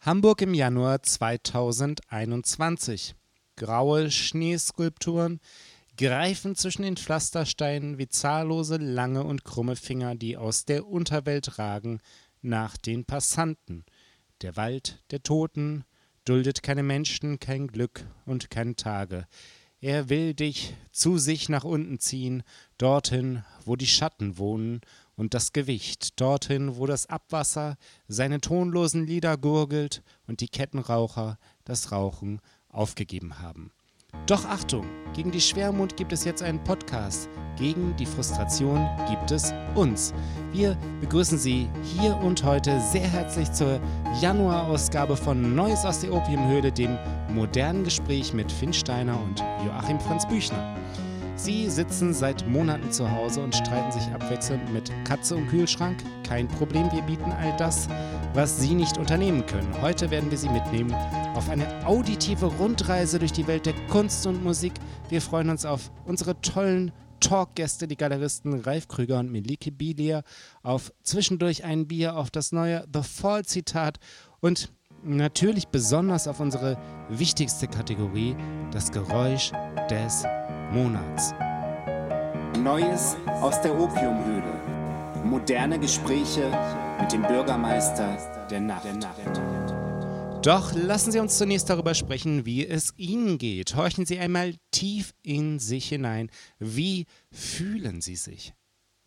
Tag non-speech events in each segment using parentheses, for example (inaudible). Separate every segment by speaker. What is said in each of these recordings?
Speaker 1: Hamburg im Januar 2021. Graue Schneeskulpturen greifen zwischen den Pflastersteinen wie zahllose lange und krumme Finger, die aus der Unterwelt ragen, nach den Passanten. Der Wald der Toten duldet keine Menschen, kein Glück und keine Tage. Er will dich zu sich nach unten ziehen, dorthin, wo die Schatten wohnen und das Gewicht, dorthin, wo das Abwasser seine tonlosen Lieder gurgelt und die Kettenraucher das Rauchen aufgegeben haben. Doch Achtung, gegen die Schwermut gibt es jetzt einen Podcast. Gegen die Frustration gibt es uns. Wir begrüßen Sie hier und heute sehr herzlich zur Januarausgabe von Neues aus der Opiumhöhle, dem modernen Gespräch mit Finn Steiner und Joachim Franz Büchner. Sie sitzen seit Monaten zu Hause und streiten sich abwechselnd mit Katze und Kühlschrank. Kein Problem, wir bieten all das, was Sie nicht unternehmen können. Heute werden wir Sie mitnehmen auf eine auditive Rundreise durch die Welt der Kunst und Musik. Wir freuen uns auf unsere tollen Talkgäste, die Galeristen Ralf Krüger und Melike Bilier, auf zwischendurch ein Bier, auf das neue The Fall Zitat und natürlich besonders auf unsere wichtigste Kategorie, das Geräusch des Monats.
Speaker 2: Neues aus der Opiumhöhle. Moderne Gespräche mit dem Bürgermeister der Nacht.
Speaker 1: Doch lassen Sie uns zunächst darüber sprechen, wie es Ihnen geht. Horchen Sie einmal tief in sich hinein. Wie fühlen Sie sich?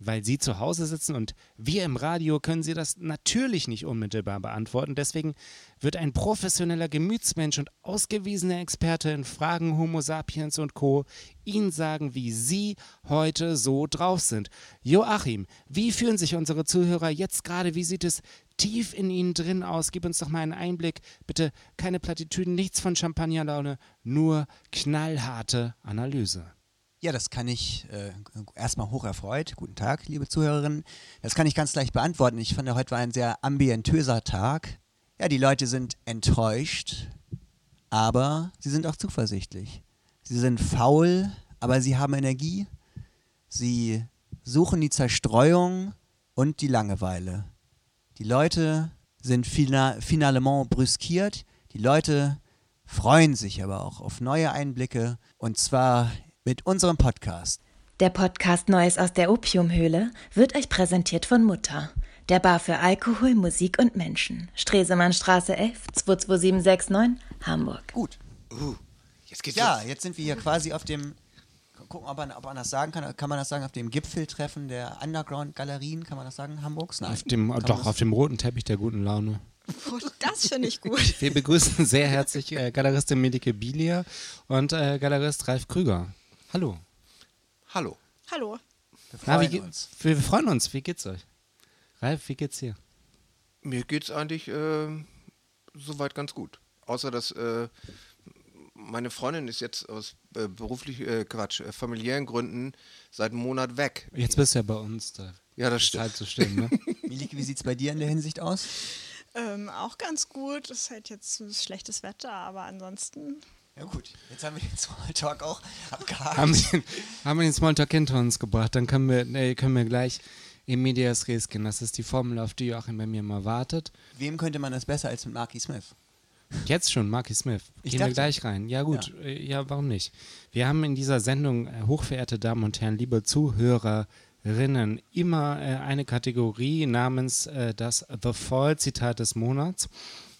Speaker 1: Weil Sie zu Hause sitzen und wir im Radio können Sie das natürlich nicht unmittelbar beantworten. Deswegen wird ein professioneller Gemütsmensch und ausgewiesener Experte in Fragen Homo sapiens und Co. Ihnen sagen, wie Sie heute so drauf sind. Joachim, wie fühlen sich unsere Zuhörer jetzt gerade? Wie sieht es tief in Ihnen drin aus? Gib uns doch mal einen Einblick. Bitte keine Plattitüden, nichts von Champagnerlaune, nur knallharte Analyse.
Speaker 3: Ja, das kann ich äh, erstmal hoch erfreut. Guten Tag, liebe Zuhörerinnen. Das kann ich ganz leicht beantworten. Ich fand, heute war ein sehr ambientöser Tag. Ja, die Leute sind enttäuscht, aber sie sind auch zuversichtlich. Sie sind faul, aber sie haben Energie. Sie suchen die Zerstreuung und die Langeweile. Die Leute sind fina finalement brüskiert. Die Leute freuen sich aber auch auf neue Einblicke und zwar mit unserem Podcast.
Speaker 4: Der Podcast Neues aus der Opiumhöhle wird euch präsentiert von Mutter, der Bar für Alkohol, Musik und Menschen. Stresemannstraße 11 22769 Hamburg.
Speaker 3: Gut.
Speaker 5: Uh, jetzt geht's
Speaker 3: Ja,
Speaker 5: los.
Speaker 3: jetzt sind wir hier quasi auf dem gucken, ob man, ob man das sagen kann. Kann man das sagen auf dem Gipfeltreffen der Underground-Galerien? Kann man das sagen? Hamburgs? Nein.
Speaker 1: Auf dem,
Speaker 3: Kann
Speaker 1: doch, auf dem roten Teppich der guten Laune.
Speaker 6: Oh, das finde ich gut.
Speaker 1: Wir begrüßen sehr herzlich äh, Galeristin Medike Bilia und äh, Galerist Ralf Krüger. Hallo.
Speaker 5: Hallo.
Speaker 6: Hallo.
Speaker 3: Wir
Speaker 1: Na, wie
Speaker 3: freuen
Speaker 1: ge-
Speaker 3: uns.
Speaker 1: Wir, wir freuen uns. Wie geht's euch? Ralf, wie geht's dir?
Speaker 5: Mir geht's eigentlich äh, soweit ganz gut. Außer dass äh, meine Freundin ist jetzt aus äh, beruflich, äh, Quatsch, äh, familiären Gründen seit einem Monat weg.
Speaker 1: Jetzt bist du ja bei uns. Da
Speaker 5: Ja, das
Speaker 1: ist
Speaker 5: stimmt.
Speaker 1: halt so still, ne?
Speaker 3: Milike, (laughs) wie sieht es bei dir in der Hinsicht aus?
Speaker 6: Ähm, auch ganz gut. Es ist halt jetzt schlechtes Wetter, aber ansonsten.
Speaker 3: Ja gut, jetzt haben wir den Smalltalk auch abgehakt.
Speaker 1: haben, wir, haben wir den Smalltalk hinter uns gebracht. Dann können wir, nee, können wir gleich in Medias Res gehen. Das ist die Formel, auf die Joachim bei mir mal wartet.
Speaker 3: Wem könnte man das besser als mit Marky Smith?
Speaker 1: Jetzt schon, Marky Smith.
Speaker 3: Ich
Speaker 1: Gehen wir gleich rein. Ja, gut. Ja. ja, warum nicht? Wir haben in dieser Sendung, äh, hochverehrte Damen und Herren, liebe Zuhörerinnen, immer äh, eine Kategorie namens äh, das The Fall-Zitat des Monats.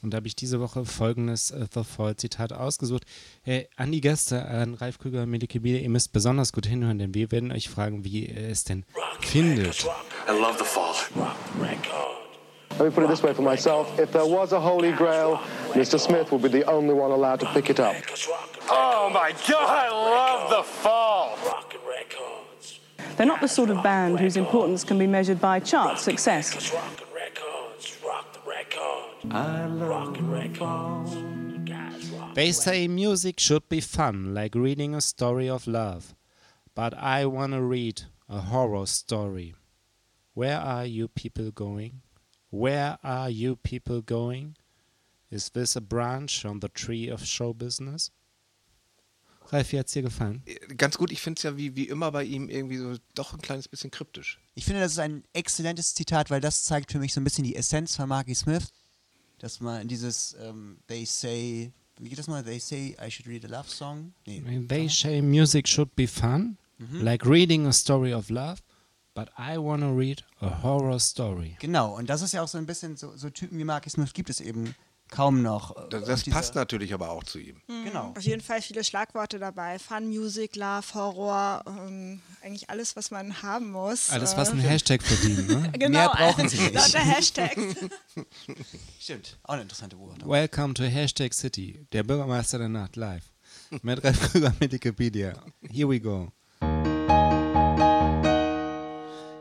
Speaker 1: Und da habe ich diese Woche folgendes äh, The Fall-Zitat ausgesucht. Äh, an die Gäste, an Ralf Krüger und Medike Biele, ihr müsst besonders gut hinhören, denn wir werden euch fragen, wie ihr es denn findet.
Speaker 7: I love the fall.
Speaker 8: Let me put it this way for myself. If there was a holy grail, Mr. Smith would be the only one allowed to pick it up.
Speaker 7: Oh my god, I love the fall. Rockin' records.
Speaker 9: They're not the sort of band whose importance can be measured by chart success.
Speaker 7: Rockin' records. Rock the record. I love.
Speaker 1: They say music should be fun, like reading a story of love. But I want to read a horror story. Where are you people going? Where are you people going? Is this a branch on the tree of show business? Ralf, wie hat's dir gefallen?
Speaker 5: Äh, Ganz gut, ich finde es ja wie, wie immer bei ihm irgendwie so doch ein kleines bisschen kryptisch.
Speaker 3: Ich finde, das ist ein exzellentes Zitat, weil das zeigt für mich so ein bisschen die Essenz von Marky Smith. Dass man dieses ähm, They say, wie geht das mal? They say I should read a love song? Nee.
Speaker 1: They say music should be fun, like reading a story of love, but I wanna read a horror story.
Speaker 3: Genau, und das ist ja auch so ein bisschen so, so Typen wie Marcus Smith gibt es eben kaum noch. äh,
Speaker 5: Das, das passt natürlich aber auch zu ihm.
Speaker 3: Genau.
Speaker 6: Auf jeden Fall viele Schlagworte dabei. Fun, Music, Love, Horror, ähm, eigentlich alles, was man haben muss.
Speaker 1: Alles, was
Speaker 6: Äh,
Speaker 1: ein Hashtag verdient, ne? (laughs)
Speaker 6: genau,
Speaker 3: Mehr brauchen sie nicht.
Speaker 6: Lauter Hashtags. (laughs)
Speaker 3: Stimmt, auch eine interessante Beobachtung.
Speaker 1: Welcome to Hashtag City, der Bürgermeister der Nacht live. Mit Ralf Krüger mit Wikipedia. Here we go.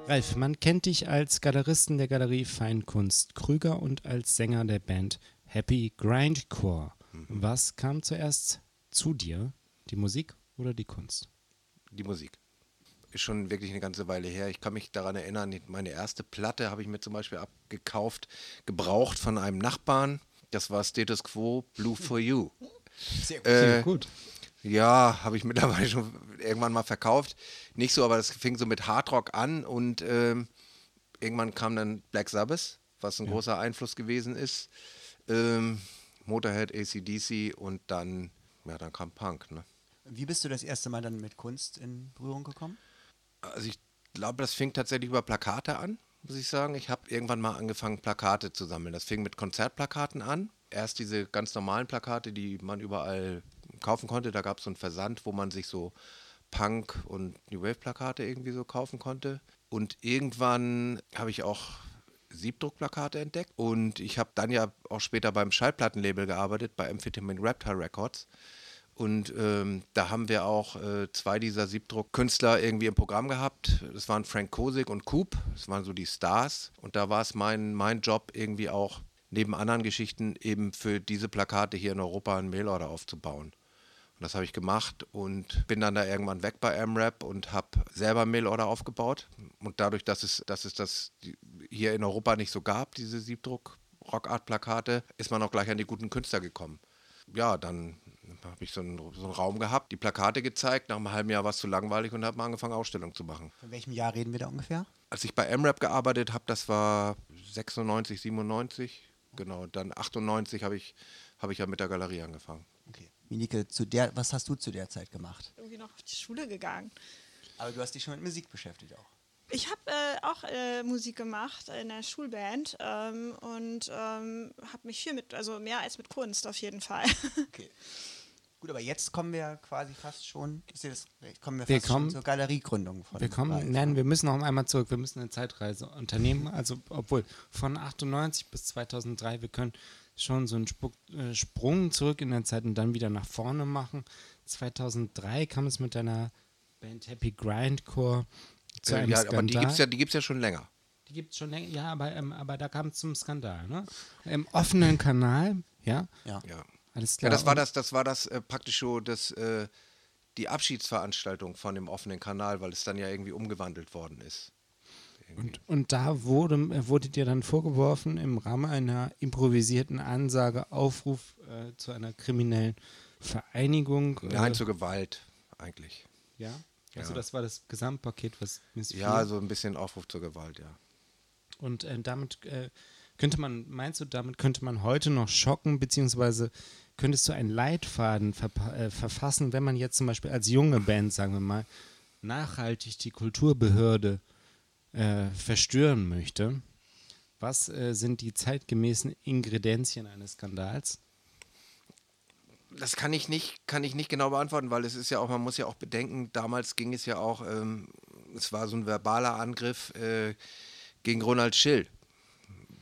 Speaker 1: Ralf, man kennt dich als Galeristen der Galerie Feinkunst Krüger und als Sänger der Band Happy Grindcore. Was kam zuerst zu dir? Die Musik oder die Kunst?
Speaker 5: Die Musik. Ist schon wirklich eine ganze Weile her. Ich kann mich daran erinnern, meine erste Platte habe ich mir zum Beispiel abgekauft, gebraucht von einem Nachbarn. Das war Status Quo Blue for You.
Speaker 3: Sehr
Speaker 5: Äh,
Speaker 1: gut.
Speaker 5: Ja, habe ich mittlerweile schon irgendwann mal verkauft. Nicht so, aber das fing so mit Hardrock an und ähm, irgendwann kam dann Black Sabbath, was ein großer Einfluss gewesen ist. Ähm, Motorhead, ACDC und dann, ja, dann kam Punk. Ne?
Speaker 3: Wie bist du das erste Mal dann mit Kunst in Berührung gekommen?
Speaker 5: Also ich glaube, das fing tatsächlich über Plakate an, muss ich sagen. Ich habe irgendwann mal angefangen, Plakate zu sammeln. Das fing mit Konzertplakaten an. Erst diese ganz normalen Plakate, die man überall kaufen konnte. Da gab es so einen Versand, wo man sich so Punk- und New Wave-Plakate irgendwie so kaufen konnte. Und irgendwann habe ich auch Siebdruckplakate entdeckt. Und ich habe dann ja auch später beim Schallplattenlabel gearbeitet, bei Amphetamine Raptor Records. Und ähm, da haben wir auch äh, zwei dieser Siebdruckkünstler irgendwie im Programm gehabt. Das waren Frank Kosig und Coop. Das waren so die Stars. Und da war es mein, mein Job, irgendwie auch neben anderen Geschichten eben für diese Plakate hier in Europa einen Mailorder aufzubauen. Das habe ich gemacht und bin dann da irgendwann weg bei AmRap und habe selber Mailorder aufgebaut. Und dadurch, dass es, dass es das hier in Europa nicht so gab, diese Siebdruck-Rockart-Plakate, ist man auch gleich an die guten Künstler gekommen. Ja, dann habe ich so einen, so einen Raum gehabt, die Plakate gezeigt, nach einem halben Jahr war es zu langweilig und habe mal angefangen, Ausstellungen zu machen.
Speaker 3: Von welchem Jahr reden wir da ungefähr?
Speaker 5: Als ich bei AmRap gearbeitet habe, das war 96, 97, genau, dann 98 habe ich, habe ich ja mit der Galerie angefangen.
Speaker 3: Okay. Minike, zu der, was hast du zu der Zeit gemacht?
Speaker 6: Irgendwie noch auf die Schule gegangen.
Speaker 3: Aber du hast dich schon mit Musik beschäftigt auch.
Speaker 6: Ich habe äh, auch äh, Musik gemacht in der Schulband ähm, und ähm, habe mich viel mit, also mehr als mit Kunst auf jeden Fall. (laughs)
Speaker 3: Okay. Gut, aber jetzt kommen wir quasi fast schon, ist das recht? Kommen wir
Speaker 1: Wir
Speaker 3: fast
Speaker 1: kommen-
Speaker 3: schon zur Galeriegründung von
Speaker 1: Wir kommen,
Speaker 3: Ralf.
Speaker 1: nein, wir müssen noch einmal zurück. Wir müssen eine Zeitreise unternehmen. Also, obwohl von 98 bis 2003, wir können schon so einen Spuck, äh, Sprung zurück in der Zeit und dann wieder nach vorne machen. 2003 kam es mit deiner Band Happy Grindcore zu
Speaker 5: Äh,
Speaker 1: einem
Speaker 5: ja,
Speaker 1: Skandal.
Speaker 5: aber die gibt es ja, die gibt's ja schon länger.
Speaker 1: Die gibt es schon länger, ja, aber, ähm, aber da kam es zum Skandal. Ne? Im offenen Kanal, ja,
Speaker 3: Ja.
Speaker 5: Ja.
Speaker 1: alles
Speaker 5: Ja,
Speaker 1: klar.
Speaker 5: das war das, das war das äh, praktisch so das, äh, die Abschiedsveranstaltung von dem offenen Kanal, weil es dann ja irgendwie umgewandelt worden ist.
Speaker 1: Und, und da wurde, äh, wurde dir dann vorgeworfen, im Rahmen einer improvisierten Ansage Aufruf äh, zu einer kriminellen Vereinigung.
Speaker 5: Nein,
Speaker 1: äh,
Speaker 5: zur Gewalt eigentlich.
Speaker 1: ja? Also
Speaker 5: Ja.
Speaker 1: das war das Gesamtpaket, was missfiel.
Speaker 5: Ja, so ein bisschen Aufruf zur Gewalt, ja.
Speaker 1: Und äh, damit äh, könnte man, meinst du, damit könnte man heute noch schocken, beziehungsweise könntest du einen Leitfaden äh, verfassen, wenn man jetzt zum Beispiel als junge Band, sagen wir mal, nachhaltig die Kulturbehörde äh, verstören möchte? Was äh, sind die zeitgemäßen Ingredienzien eines Skandals?
Speaker 5: Das kann ich nicht, kann ich nicht genau beantworten, weil es ist ja auch, man muss ja auch bedenken, damals ging es ja auch, ähm, es war so ein verbaler Angriff äh, gegen Ronald Schill,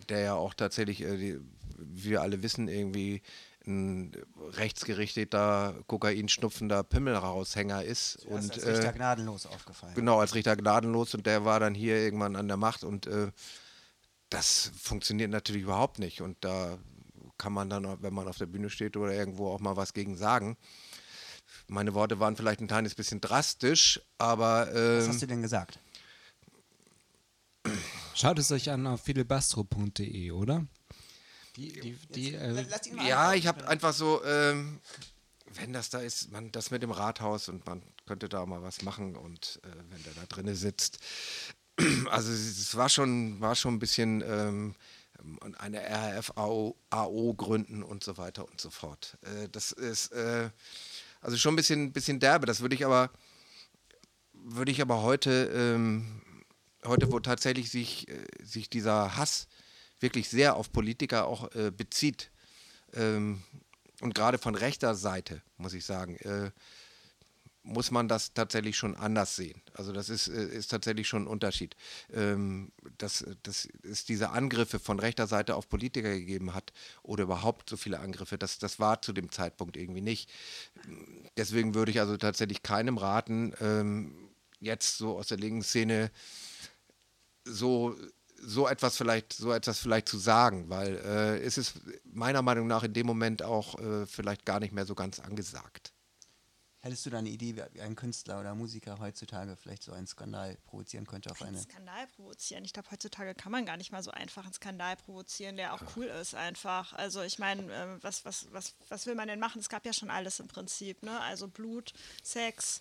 Speaker 5: der ja auch tatsächlich, äh, die, wir alle wissen, irgendwie ein rechtsgerichteter, kokainschnupfender Pimmelraushänger ist.
Speaker 3: Und
Speaker 5: und
Speaker 3: als Richter
Speaker 5: äh,
Speaker 3: gnadenlos aufgefallen.
Speaker 5: Genau, als Richter gnadenlos und der war dann hier irgendwann an der Macht und äh, das funktioniert natürlich überhaupt nicht. Und da kann man dann, wenn man auf der Bühne steht oder irgendwo auch mal was gegen sagen. Meine Worte waren vielleicht ein kleines bisschen drastisch, aber
Speaker 3: Was
Speaker 5: ähm,
Speaker 3: hast du denn gesagt?
Speaker 1: Schaut es euch an auf filibastro.de, oder? Die, die, die, äh,
Speaker 5: ja, ich habe einfach so, ähm, wenn das da ist, man, das mit dem Rathaus und man könnte da mal was machen und äh, wenn der da drinne sitzt. (clears throat) Also es war schon, war schon ein bisschen, ähm, ähm, eine RAF-AO AO gründen und so weiter und so fort. Äh, das ist äh, also schon ein bisschen, bisschen derbe. Das würde ich aber, würde ich aber heute, ähm, heute, wo tatsächlich sich, äh, sich dieser Hass wirklich sehr auf Politiker auch äh, bezieht, ähm, und gerade von rechter Seite, muss ich sagen, äh, muss man das tatsächlich schon anders sehen. Also das ist, äh, ist tatsächlich schon ein Unterschied. Ähm, dass, dass es diese Angriffe von rechter Seite auf Politiker gegeben hat oder überhaupt so viele Angriffe, das, das war zu dem Zeitpunkt irgendwie nicht. Deswegen würde ich also tatsächlich keinem raten, ähm, jetzt so aus der linken Szene so so etwas vielleicht so etwas vielleicht zu sagen, weil äh, es ist meiner Meinung nach in dem Moment auch äh, vielleicht gar nicht mehr so ganz angesagt.
Speaker 3: Hättest du da eine Idee, wie ein Künstler oder Musiker heutzutage vielleicht so einen Skandal provozieren könnte auf
Speaker 6: Einen
Speaker 3: eine.
Speaker 6: Skandal provozieren. Ich glaube, heutzutage kann man gar nicht mal so einfach einen Skandal provozieren, der auch cool ist einfach. Also ich meine, äh, was, was, was, was will man denn machen? Es gab ja schon alles im Prinzip, ne? Also Blut, Sex,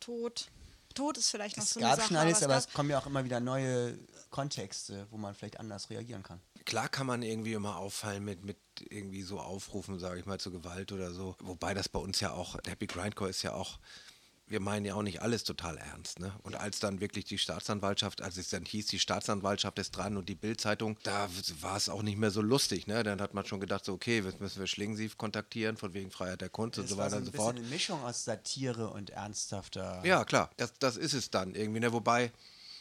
Speaker 6: Tod. Tod ist vielleicht noch
Speaker 3: Es
Speaker 6: so eine
Speaker 3: gab
Speaker 6: Sache.
Speaker 3: schon alles, aber
Speaker 6: es
Speaker 3: es kommen ja auch immer wieder neue Kontexte, wo man vielleicht anders reagieren kann.
Speaker 5: Klar kann man irgendwie immer auffallen mit, mit irgendwie so Aufrufen, sage ich mal, zu Gewalt oder so. Wobei das bei uns ja auch, der Happy Grindcore ist ja auch, wir meinen ja auch nicht alles total ernst. Ne? Und als dann wirklich die Staatsanwaltschaft, als es dann hieß, die Staatsanwaltschaft ist dran und die Bildzeitung, da war es auch nicht mehr so lustig. Ne? Dann hat man schon gedacht, so, okay, jetzt müssen wir Schlingensief kontaktieren, von wegen Freiheit der Kunst und
Speaker 3: Das
Speaker 5: so
Speaker 3: war
Speaker 5: weiter
Speaker 3: so
Speaker 5: und so fort.
Speaker 3: bisschen eine Mischung aus Satire und ernsthafter.
Speaker 5: Ja, klar, das, das ist es dann irgendwie. Ne? Wobei,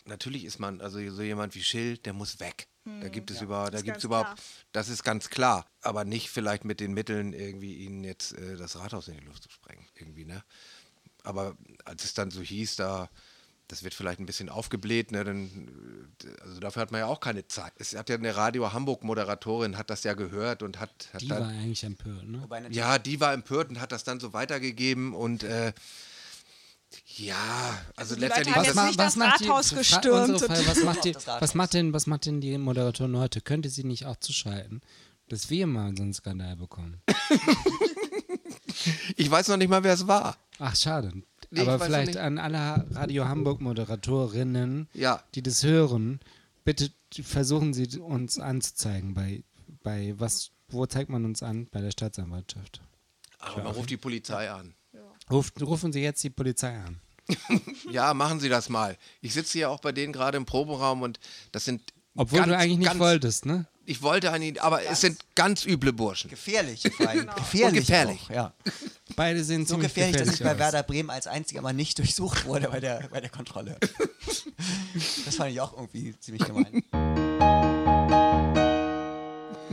Speaker 5: natürlich ist man, also so jemand wie Schill, der muss weg. Da gibt es über, da
Speaker 6: ist
Speaker 5: gibt es überhaupt,
Speaker 6: klar.
Speaker 5: das ist ganz klar. Aber nicht vielleicht mit den Mitteln, irgendwie ihnen jetzt äh, das Rathaus in die Luft zu sprengen. Irgendwie, ne? Aber als es dann so hieß, da, das wird vielleicht ein bisschen aufgebläht, ne? Dann, äh, also dafür hat man ja auch keine Zeit. Es hat ja eine Radio Hamburg-Moderatorin, hat das ja gehört und hat, hat
Speaker 1: Die
Speaker 5: dann.
Speaker 1: war eigentlich empört, ne?
Speaker 5: Ja, die war empört und hat das dann so weitergegeben und äh, ja, also,
Speaker 6: die Leute
Speaker 5: letztendlich
Speaker 6: haben
Speaker 5: ist
Speaker 6: jetzt
Speaker 5: das,
Speaker 6: nicht das Rathaus
Speaker 1: fra-
Speaker 6: gestürmt
Speaker 1: Frage, was, macht die, (laughs)
Speaker 3: Das Rathaus.
Speaker 1: was, macht denn, was macht denn die Moderatorin heute? Könnte sie nicht auch zuschalten, dass wir mal so einen Skandal bekommen? (laughs)
Speaker 5: ich weiß noch nicht mal, wer es war.
Speaker 1: Ach, schade.
Speaker 5: Nee,
Speaker 1: Aber vielleicht an alle Radio Hamburg Moderatorinnen,
Speaker 5: Ja.
Speaker 1: die das hören, bitte versuchen Sie uns anzuzeigen bei, bei was, wo zeigt man uns an? Bei der Staatsanwaltschaft.
Speaker 5: Aber man ruft die Polizei an.
Speaker 1: Ruft, rufen Sie jetzt die Polizei an. (laughs)
Speaker 5: Ja, machen Sie das mal. Ich sitze hier auch bei denen gerade im Proberaum und das sind.
Speaker 1: Obwohl
Speaker 5: ganz,
Speaker 1: du eigentlich nicht
Speaker 5: ganz,
Speaker 1: wolltest, ne?
Speaker 5: Ich wollte eigentlich, aber es sind ganz üble Burschen.
Speaker 3: gefährlich. (laughs) vor allem. Gefährlich.
Speaker 5: Und gefährlich.
Speaker 3: Auch, ja.
Speaker 1: Beide sehen
Speaker 3: So
Speaker 1: ziemlich
Speaker 3: gefährlich, dass ich bei
Speaker 1: aus.
Speaker 3: Werder Bremen als einziger mal nicht (laughs) durchsucht wurde bei der, bei der Kontrolle. das fand ich auch irgendwie ziemlich gemein.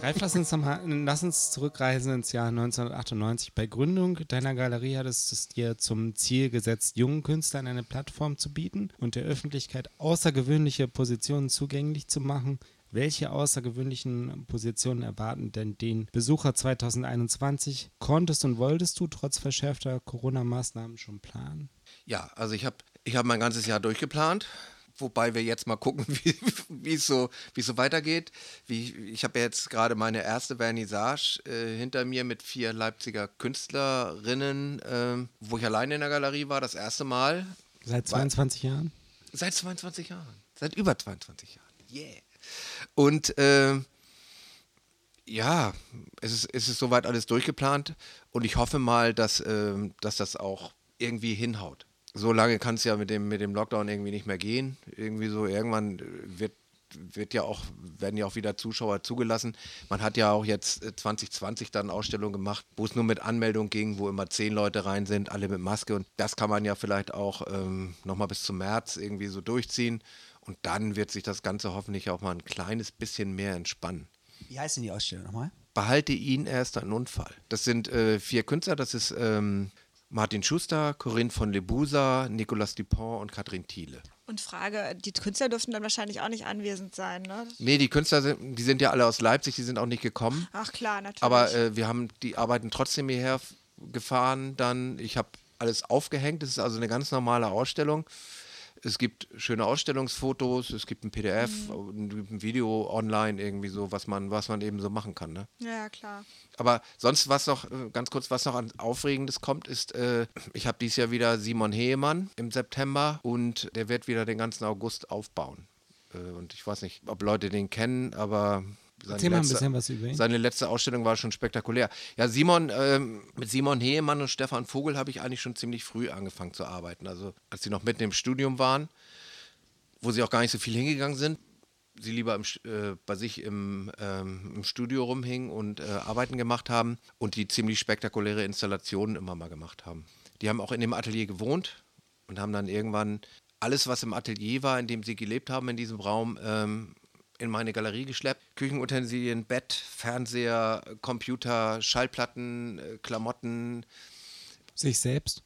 Speaker 1: Ralf, lass uns, mal, lass uns zurückreisen ins Jahr 1998. Bei Gründung deiner Galerie hattest du es dir zum Ziel gesetzt, jungen Künstlern eine Plattform zu bieten und der Öffentlichkeit außergewöhnliche Positionen zugänglich zu machen. Welche außergewöhnlichen Positionen erwarten denn den Besucher 2021? Konntest und wolltest du trotz verschärfter Corona-Maßnahmen schon planen?
Speaker 5: Ja, also ich habe ich hab mein ganzes Jahr durchgeplant. Wobei wir jetzt mal gucken, (laughs) wie es so, wie es so weitergeht. Wie, ich habe ja jetzt gerade meine erste Vernissage äh, hinter mir mit vier Leipziger Künstlerinnen, ähm, wo ich alleine in der Galerie war, das erste Mal.
Speaker 1: Seit 22 Jahren?
Speaker 5: Seit 22 Jahren. Seit über 22 Jahren. Yeah. Und äh, ja, es ist, es ist soweit alles durchgeplant und ich hoffe mal, dass, ähm, dass das auch irgendwie hinhaut. So lange kann es ja mit dem, mit dem Lockdown irgendwie nicht mehr gehen. Irgendwie so, irgendwann äh, wird, wird ja auch, werden ja auch wieder Zuschauer zugelassen. Man hat ja auch jetzt äh, 2020 dann Ausstellungen gemacht, wo es nur mit Anmeldung ging, wo immer zehn Leute rein sind, alle mit Maske. Und das kann man ja vielleicht auch ähm, nochmal bis zum März irgendwie so durchziehen. Und dann wird sich das Ganze hoffentlich auch mal ein kleines bisschen mehr entspannen.
Speaker 3: Wie heißt denn die Ausstellung nochmal?
Speaker 5: Behalte ihn, er ist ein Unfall. Das sind äh, vier Künstler, das ist ähm, Martin Schuster, Corinne von Lebusa, Nicolas Dupont und Katrin Thiele.
Speaker 6: Und Frage, die Künstler dürften dann wahrscheinlich auch nicht anwesend sein, ne?
Speaker 5: Nee, die Künstler sind, die sind ja alle aus Leipzig, die sind auch nicht gekommen.
Speaker 6: Ach klar, natürlich.
Speaker 5: Aber äh, wir haben die Arbeiten trotzdem hierher gefahren. Dann, ich habe alles aufgehängt. Das ist also eine ganz normale Ausstellung. Es gibt schöne Ausstellungsfotos, es gibt ein PDF, und ein Video online irgendwie so, was man, was man eben so machen kann. Ne?
Speaker 6: ja, klar.
Speaker 5: Aber sonst, was noch, äh, ganz kurz, was noch an Aufregendes kommt, ist, äh, ich habe dieses Jahr wieder Simon Heemann im September und der wird wieder den ganzen August aufbauen. Äh, und ich weiß nicht, ob Leute den kennen, aber
Speaker 1: Erzähl mal ein
Speaker 5: letzte-
Speaker 1: bisschen was über ihn.
Speaker 5: Seine letzte Ausstellung war schon spektakulär. Ja, Simon, ähm, mit Simon Heemann und Stefan Vogel habe ich eigentlich schon ziemlich früh angefangen zu arbeiten. Also als sie noch mitten im Studium waren, wo sie auch gar nicht so viel hingegangen sind. Sie lieber im, äh, bei sich im, ähm, im Studio rumhingen und äh, Arbeiten gemacht haben und die ziemlich spektakuläre Installationen immer mal gemacht haben. Die haben auch in dem Atelier gewohnt und haben dann irgendwann alles, was im Atelier war, in dem sie gelebt haben, in diesem Raum, ähm, in meine Galerie geschleppt. Küchenutensilien, Bett, Fernseher, Computer, Schallplatten, äh, Klamotten,
Speaker 1: Sich selbst?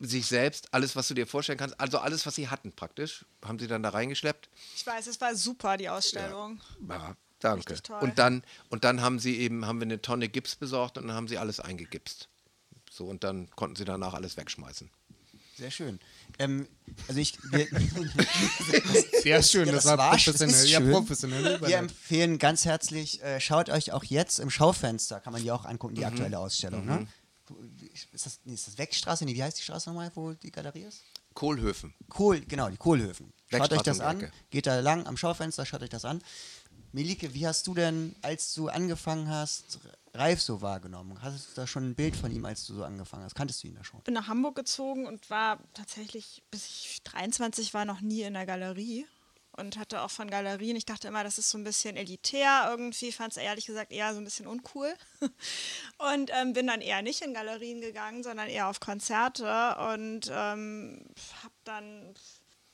Speaker 5: sich selbst, alles, was du dir vorstellen kannst. Also alles, was sie hatten praktisch, haben sie dann da reingeschleppt.
Speaker 6: Ich weiß, es war super, die Ausstellung.
Speaker 5: Ja, danke.
Speaker 6: Richtig toll.
Speaker 5: Und dann, und dann haben sie eben, haben wir eine Tonne Gips besorgt und dann haben sie alles eingegipst. So, und dann konnten sie danach alles wegschmeißen.
Speaker 3: Sehr schön. Ähm, also ich, wir, (laughs)
Speaker 1: Sehr schön,
Speaker 3: Ja,
Speaker 1: das,
Speaker 3: das
Speaker 1: war professionell. Ja, professionell.
Speaker 3: wir empfehlen ganz herzlich, äh, schaut euch auch jetzt im Schaufenster, kann man die auch angucken,
Speaker 1: Mhm.
Speaker 3: die aktuelle Ausstellung. Ne? Wo- Ist das, nee, ist das Wegstraße? Nee, wie heißt die Straße nochmal, wo die Galerie ist?
Speaker 5: Kohlhöfen.
Speaker 3: Kohl, genau, die Kohlhöfen. Schaut euch das an, geht da lang am Schaufenster, schaut euch das an. Melike, wie hast du denn, als du angefangen hast, Ralf so wahrgenommen? Hattest du da schon ein Bild von ihm, als du so angefangen hast? Kanntest du ihn da schon?
Speaker 6: bin nach Hamburg gezogen und war tatsächlich, bis ich 23 war, noch nie in der Galerie. Und hatte auch von Galerien, ich dachte immer, das ist so ein bisschen elitär irgendwie, fand es ehrlich gesagt eher so ein bisschen uncool. (laughs) Und ähm, bin dann eher nicht in Galerien gegangen, sondern eher auf Konzerte und ähm, habe dann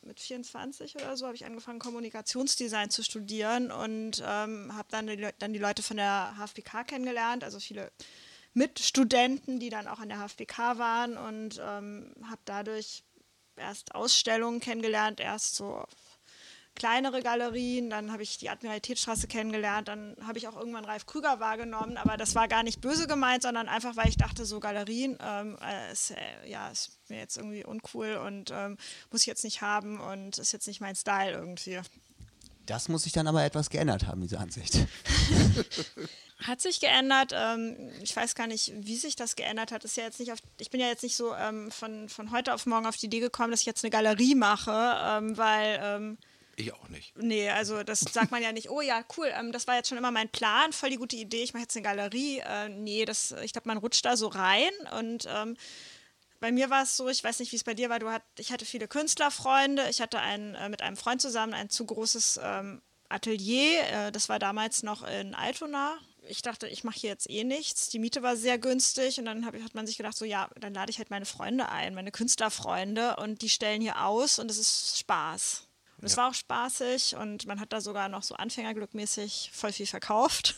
Speaker 6: mit 24 oder so habe ich angefangen, Kommunikationsdesign zu studieren und ähm, habe dann die, dann die Leute von der HFBK kennengelernt, also viele Mitstudenten, die dann auch an der HFBK waren und ähm, habe dadurch erst Ausstellungen kennengelernt, erst so kleinere Galerien, dann habe ich die Admiralitätsstraße kennengelernt, dann habe ich auch irgendwann Ralf Krüger wahrgenommen, aber das war gar nicht böse gemeint, sondern einfach, weil ich dachte, so Galerien ähm, äh, ist, äh, ja, ist mir jetzt irgendwie uncool und ähm, muss ich jetzt nicht haben und ist jetzt nicht mein Style irgendwie.
Speaker 3: Das muss sich dann aber etwas geändert haben, diese Ansicht. (laughs)
Speaker 6: Hat sich geändert. Ähm, ich weiß gar nicht, wie sich das geändert hat. Ist ja jetzt nicht auf, ich bin ja jetzt nicht so ähm, von, von heute auf morgen auf die Idee gekommen, dass ich jetzt eine Galerie mache, ähm, weil ähm,
Speaker 5: Ich auch nicht.
Speaker 6: Nee, also das sagt man ja nicht, oh ja, cool, ähm, das war jetzt schon immer mein Plan, voll die gute Idee, ich mache jetzt eine Galerie. Äh, nee, das, ich glaube, man rutscht da so rein und ähm, bei mir war es so, ich weiß nicht, wie es bei dir war, du hat, ich hatte viele Künstlerfreunde, ich hatte ein, äh, mit einem Freund zusammen ein zu großes ähm, Atelier, äh, das war damals noch in Altona. Ich dachte, ich mache hier jetzt eh nichts. Die Miete war sehr günstig und dann hab, hat man sich gedacht, so ja, dann lade ich halt meine Freunde ein, meine Künstlerfreunde und die stellen hier aus und es ist Spaß. Und es war auch spaßig und man hat da sogar noch so Anfängerglückmäßig voll viel verkauft.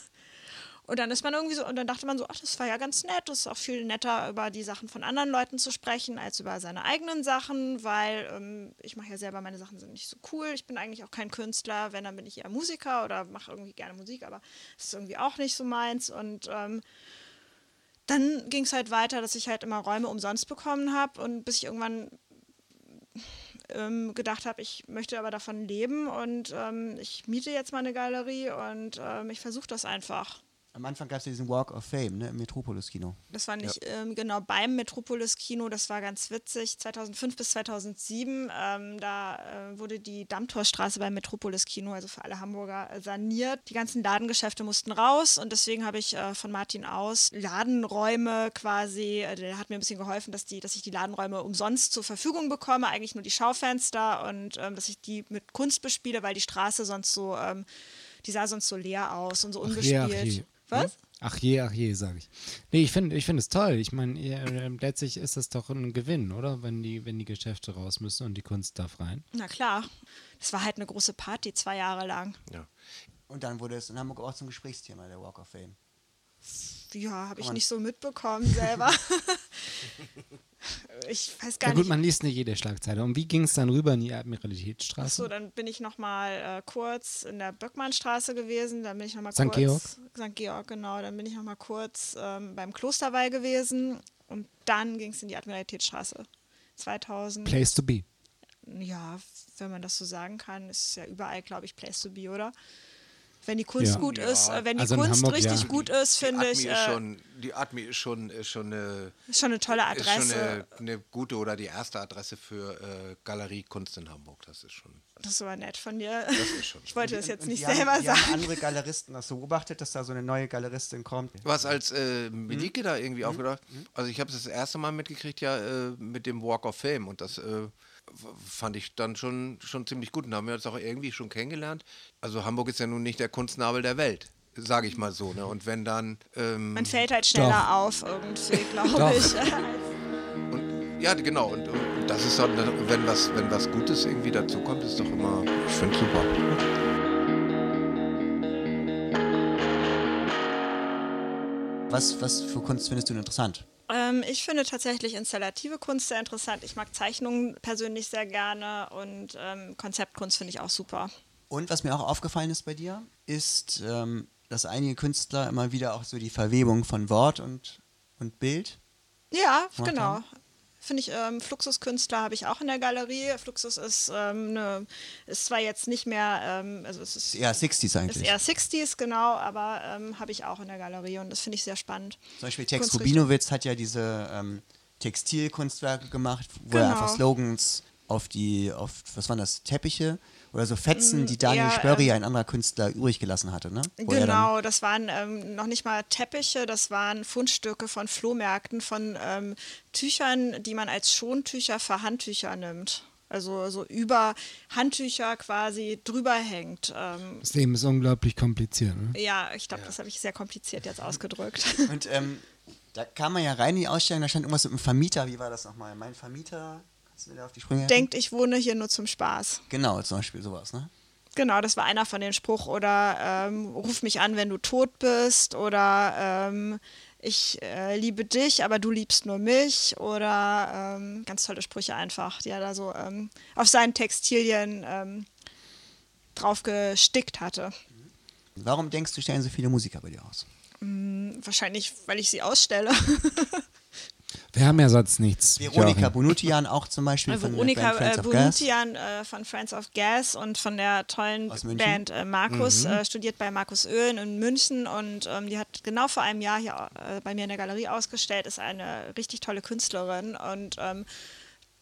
Speaker 6: Und dann ist man irgendwie so, und dann dachte man so, ach, das war ja ganz nett. Das ist auch viel netter, über die Sachen von anderen Leuten zu sprechen, als über seine eigenen Sachen, weil ähm, ich mache ja selber, meine Sachen sind nicht so cool. Ich bin eigentlich auch kein Künstler. Wenn, dann bin ich eher Musiker oder mache irgendwie gerne Musik, aber das ist irgendwie auch nicht so meins. Und ähm, dann ging es halt weiter, dass ich halt immer Räume umsonst bekommen habe und bis ich irgendwann ähm, gedacht habe, ich möchte aber davon leben und ähm, ich miete jetzt mal eine Galerie und ähm, ich versuche das einfach.
Speaker 3: Am Anfang gab es ja diesen Walk of Fame ne, im Metropolis-Kino.
Speaker 6: Das war nicht ähm, genau beim Metropolis Kino, das war ganz witzig. 2005 bis 2007, ähm, da äh, wurde die Dammtorstraße beim Metropolis Kino, also für alle Hamburger, äh, saniert. Die ganzen Ladengeschäfte mussten raus und deswegen habe ich äh, von Martin aus Ladenräume quasi, äh, der hat mir ein bisschen geholfen, dass, die, dass ich die Ladenräume umsonst zur Verfügung bekomme, eigentlich nur die Schaufenster und ähm, dass ich die mit Kunst bespiele, weil die Straße sonst so, ähm, die sah sonst so leer aus und so unbespielt.
Speaker 1: ach.
Speaker 6: Was?
Speaker 1: Ach je, ach je, sage ich. Nee, ich finde ich find es toll. Ich meine, äh, letztlich ist es doch ein Gewinn, oder? Wenn die, wenn die Geschäfte raus müssen und die Kunst darf rein.
Speaker 6: Na klar. Das war halt eine große Party, zwei Jahre lang.
Speaker 5: Ja.
Speaker 3: Und dann wurde es in Hamburg auch zum Gesprächsthema, der Walk of Fame.
Speaker 6: Ja, habe ich nicht so (laughs) mitbekommen selber. (laughs) (laughs) ich weiß gar
Speaker 1: Ja gut,
Speaker 6: nicht.
Speaker 1: man liest nicht jede Schlagzeile. Und wie ging es dann rüber in die Admiralitätsstraße?
Speaker 6: So, dann bin ich noch mal äh, kurz in der Böckmannstraße gewesen, dann bin ich noch mal
Speaker 1: St.
Speaker 6: kurz
Speaker 1: Georg?
Speaker 6: St. Georg, genau, dann bin ich noch mal kurz ähm, beim Klosterwall gewesen und dann ging es in die Admiralitätsstraße. 2000
Speaker 1: Place to be.
Speaker 6: ja, wenn man das so sagen kann, ist ja überall, glaube ich, Place to be, oder? Wenn die Kunst
Speaker 1: Ja.
Speaker 6: gut ist, äh, wenn die
Speaker 1: Also
Speaker 6: Kunst
Speaker 1: Hamburg,
Speaker 6: richtig
Speaker 1: ja.
Speaker 6: gut ist,
Speaker 5: Die
Speaker 6: finde ich,
Speaker 5: ist
Speaker 6: äh,
Speaker 5: schon, die Atmi ist schon, ist schon eine,
Speaker 6: ist schon eine tolle
Speaker 5: ist schon
Speaker 6: Adresse.
Speaker 5: eine, eine gute oder die erste Adresse für äh, Galerie Kunst in Hamburg. Das ist schon.
Speaker 6: Das ist aber nett von dir.
Speaker 5: ist schon-
Speaker 6: Ich wollte das jetzt
Speaker 3: Und
Speaker 6: nicht
Speaker 3: haben,
Speaker 6: selber
Speaker 3: haben
Speaker 6: sagen.
Speaker 3: andere Galeristen das so beobachtet, dass da so eine neue Galeristin kommt?
Speaker 5: Was als äh, Melike da irgendwie
Speaker 3: Mhm.
Speaker 5: aufgedacht? Also ich habe es das erste Mal mitgekriegt ja äh, mit dem Walk of Fame und das äh, fand ich dann schon, schon ziemlich gut und da haben wir uns auch irgendwie schon kennengelernt. Also Hamburg ist ja nun nicht der Kunstnabel der Welt, sage ich mal so. Ne? Und wenn dann ähm,
Speaker 6: Man fällt halt schneller
Speaker 1: Doch.
Speaker 6: auf irgendwie, glaube ich. (laughs)
Speaker 5: und, ja genau und, und, das ist dann, wenn was, wenn was Gutes irgendwie dazu kommt, ist doch immer, ich finde super.
Speaker 3: Was, was für Kunst findest du denn interessant?
Speaker 6: Ähm, ich finde tatsächlich installative Kunst sehr interessant. Ich mag Zeichnungen persönlich sehr gerne und ähm, Konzeptkunst finde ich auch super.
Speaker 3: Und was mir auch aufgefallen ist bei dir, ist, ähm, dass einige Künstler immer wieder auch so die Verwebung von Wort und, und Bild.
Speaker 6: Ja, genau.
Speaker 3: er.
Speaker 6: Finde ich, ähm, Fluxus-Künstler habe ich auch in der Galerie. Fluxus ist, ähm, ne, ist zwar jetzt nicht mehr, ähm, also es ist,
Speaker 3: Ist eher 60s
Speaker 6: ist
Speaker 3: eigentlich.
Speaker 6: eher 60s, genau, aber ähm, habe ich auch in der Galerie und das finde ich sehr spannend.
Speaker 3: Zum Beispiel Tex. Rubinowitz hat ja diese ähm, Textilkunstwerke gemacht, wo er
Speaker 6: Genau.
Speaker 3: einfach Slogans auf die, auf, was waren das, Teppiche oder so Fetzen, die Daniel
Speaker 6: eher,
Speaker 3: Spörri,
Speaker 6: ähm,
Speaker 3: ein anderer Künstler, übrig gelassen hatte, ne? Wo
Speaker 6: Genau, das waren ähm, noch nicht mal Teppiche, das waren Fundstücke von Flohmärkten, von ähm, Tüchern, die man als Schontücher für Handtücher nimmt. Also so über Handtücher quasi drüber hängt. Ähm,
Speaker 1: Das Leben ist unglaublich kompliziert. Ne?
Speaker 6: ja, ich glaube, das habe ich sehr kompliziert jetzt (laughs) ausgedrückt.
Speaker 3: Und ähm, da kam man ja rein in die Ausstellung, da stand irgendwas mit einem Vermieter, wie war das nochmal? Mein Vermieter,
Speaker 6: Denkt, ich wohne hier nur zum Spaß.
Speaker 3: Genau, zum Beispiel sowas, ne?
Speaker 6: Genau, das war einer von den Spruch. Oder ähm, ruf mich an, wenn du tot bist. Oder ähm, ich äh, liebe dich, aber du liebst nur mich. Oder ähm, ganz tolle Sprüche einfach, die er da so ähm, auf seinen Textilien ähm, drauf gestickt hatte.
Speaker 3: Warum denkst du, stellen so viele Musiker bei dir aus?
Speaker 6: Wahrscheinlich, weil ich sie ausstelle. (laughs)
Speaker 1: Wir haben ja sonst nichts.
Speaker 3: Veronika. Bonutian auch zum Beispiel von der
Speaker 6: Veronika
Speaker 3: Band Friends
Speaker 6: äh,
Speaker 3: of Gas.
Speaker 6: Bonutian äh, von Friends of Gas und von der tollen? Band äh, Markus,
Speaker 3: Mhm.
Speaker 6: äh, studiert bei Markus Oehlen in München und ähm, die hat genau vor einem Jahr hier äh, bei mir in der Galerie ausgestellt, ist eine richtig tolle Künstlerin und ähm,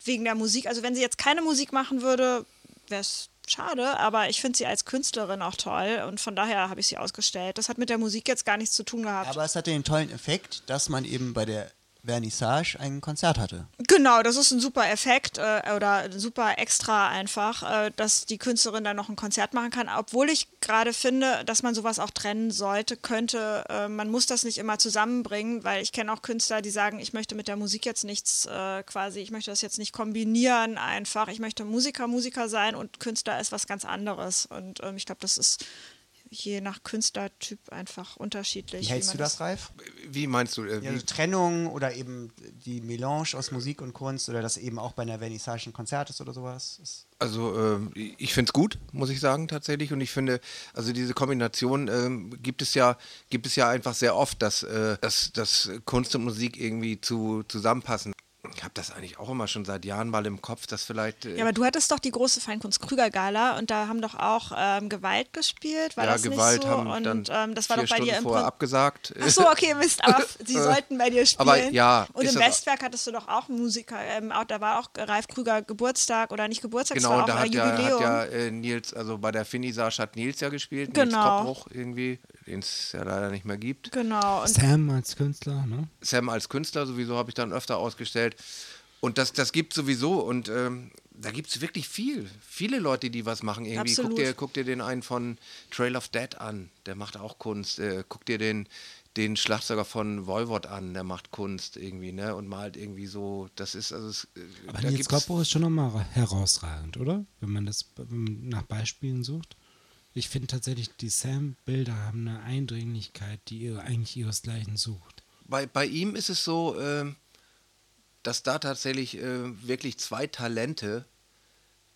Speaker 6: wegen der Musik, also wenn sie jetzt keine Musik machen würde, wäre es schade, aber ich finde sie als Künstlerin auch toll und von daher habe ich sie ausgestellt. Das hat mit der Musik jetzt gar nichts zu tun gehabt.
Speaker 3: Aber es hatte den tollen Effekt, dass man eben bei der Vernissage ein Konzert hatte.
Speaker 6: Genau, das ist ein super Effekt äh, oder super Extra einfach, äh, dass die Künstlerin dann noch ein Konzert machen kann. Obwohl ich gerade finde, dass man sowas auch trennen sollte, könnte. Äh, man muss das nicht immer zusammenbringen, weil ich kenne auch Künstler, die sagen, ich möchte mit der Musik jetzt nichts äh, quasi, ich möchte das jetzt nicht kombinieren einfach. Ich möchte Musiker, Musiker sein und Künstler ist was ganz anderes. Und ähm, ich glaube, das ist je nach Künstlertyp einfach unterschiedlich.
Speaker 3: Wie
Speaker 6: wie
Speaker 3: hältst
Speaker 6: man
Speaker 3: du das, Ralf?
Speaker 5: Wie meinst du? Äh,
Speaker 3: Ja,
Speaker 5: wie,
Speaker 3: also Trennung oder eben die Melange aus Musik und Kunst oder das eben auch bei einer Vernissage ein Konzert ist oder sowas? Ist
Speaker 5: Also ähm, ich finde es gut, muss ich sagen tatsächlich. Und ich finde, also diese Kombination ähm, gibt es ja, gibt es ja einfach sehr oft, dass, äh, dass, dass Kunst und Musik irgendwie zu, zusammenpassen. Ich habe das eigentlich auch immer schon seit Jahren mal im Kopf, dass vielleicht. Äh,
Speaker 6: Ja, aber du hattest doch die große Feinkunst-Krüger-Gala und da haben doch auch ähm, Gewalt gespielt, war
Speaker 5: ja,
Speaker 6: das
Speaker 5: Gewalt
Speaker 6: nicht so?
Speaker 5: haben
Speaker 6: und
Speaker 5: dann
Speaker 6: ähm, das war doch bei
Speaker 5: Stunden
Speaker 6: dir im
Speaker 5: vorher abgesagt.
Speaker 6: Ach so, okay, Mist, aber (laughs) sie sollten bei dir spielen.
Speaker 5: Aber ja,
Speaker 6: und im Westwerk hattest du doch auch Musiker, ähm, auch, da war auch Ralf Krüger Geburtstag oder nicht Geburtstag,
Speaker 5: Genau, da hat ja,
Speaker 6: Jubiläum.
Speaker 5: hat ja äh, Nils, also bei der Finissage hat Nils ja gespielt,
Speaker 6: Genau.
Speaker 5: Nils Koppbruch irgendwie, den es ja leider nicht mehr gibt.
Speaker 6: genau, und
Speaker 1: Sam als Künstler, ne?
Speaker 5: Sam als Künstler sowieso habe ich dann öfter ausgestellt. Und das, das gibt sowieso und ähm, da gibt es wirklich viel. Viele Leute, die was machen irgendwie. Guck dir, guck dir den einen von Trail of Dead an, der macht auch Kunst. Äh, guck dir den, den Schlagzeuger von Voivod an, der macht Kunst irgendwie, ne? Und malt irgendwie so. Das ist also. Es, äh,
Speaker 1: Aber
Speaker 5: da
Speaker 1: Nils Koppel ist schon nochmal herausragend, oder? Wenn man das nach Beispielen sucht. Ich finde tatsächlich, die Sam-Bilder haben eine Eindringlichkeit, die ihr eigentlich ihresgleichen sucht.
Speaker 5: Bei, bei ihm ist es so, ähm, dass da tatsächlich äh, wirklich zwei Talente,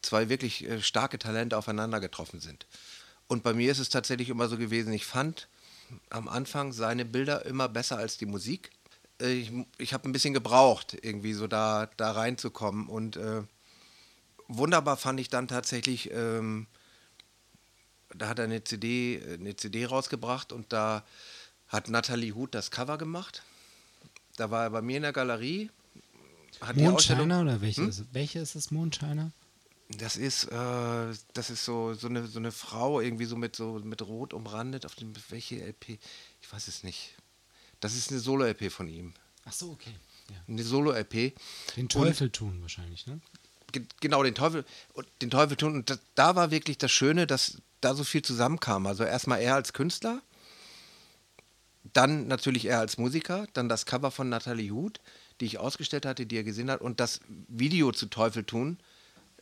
Speaker 5: zwei wirklich äh, starke Talente aufeinander getroffen sind. Und bei mir ist es tatsächlich immer so gewesen, ich fand am Anfang seine Bilder immer besser als die Musik. Äh, ich ich habe ein bisschen gebraucht, irgendwie so da, da reinzukommen. Und äh, wunderbar fand ich dann tatsächlich ähm, da hat er eine CD, eine CD rausgebracht und da hat Nathalie Huth das Cover gemacht. Da war er bei mir in der Galerie.
Speaker 1: Mondscheiner oder welche?
Speaker 5: Hm?
Speaker 1: Ist, welche ist es? Mondscheiner?
Speaker 5: Das ist, äh, das ist so, so, eine, so eine Frau, irgendwie so mit, so mit Rot umrandet. Auf dem, welche LP? Ich weiß es nicht. Das ist eine Solo-LP von ihm.
Speaker 1: Ach so, okay. Ja.
Speaker 5: Eine Solo-LP.
Speaker 1: Den Teufel tun wahrscheinlich, ne?
Speaker 5: Ge- Genau, den Teufel, und den Teufel tun. Und das, da war wirklich das Schöne, dass da so viel zusammenkam. Also erstmal er als Künstler, dann natürlich er als Musiker, dann das Cover von Nathalie Huth, die ich ausgestellt hatte, die er gesehen hat, und das Video zu Teufel tun,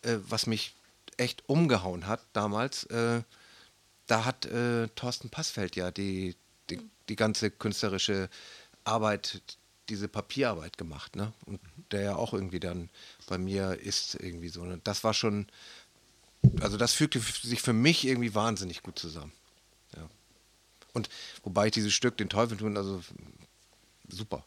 Speaker 5: äh, was mich echt umgehauen hat damals. Äh, da hat äh, Thorsten Passfeld ja die, die, die ganze künstlerische Arbeit, diese Papierarbeit gemacht, ne? Und der ja auch irgendwie dann bei mir ist irgendwie so. Ne? Das war schon, also das fügte sich für mich irgendwie wahnsinnig gut zusammen. Ja. Und wobei ich dieses Stück, den Teufel tun, also super.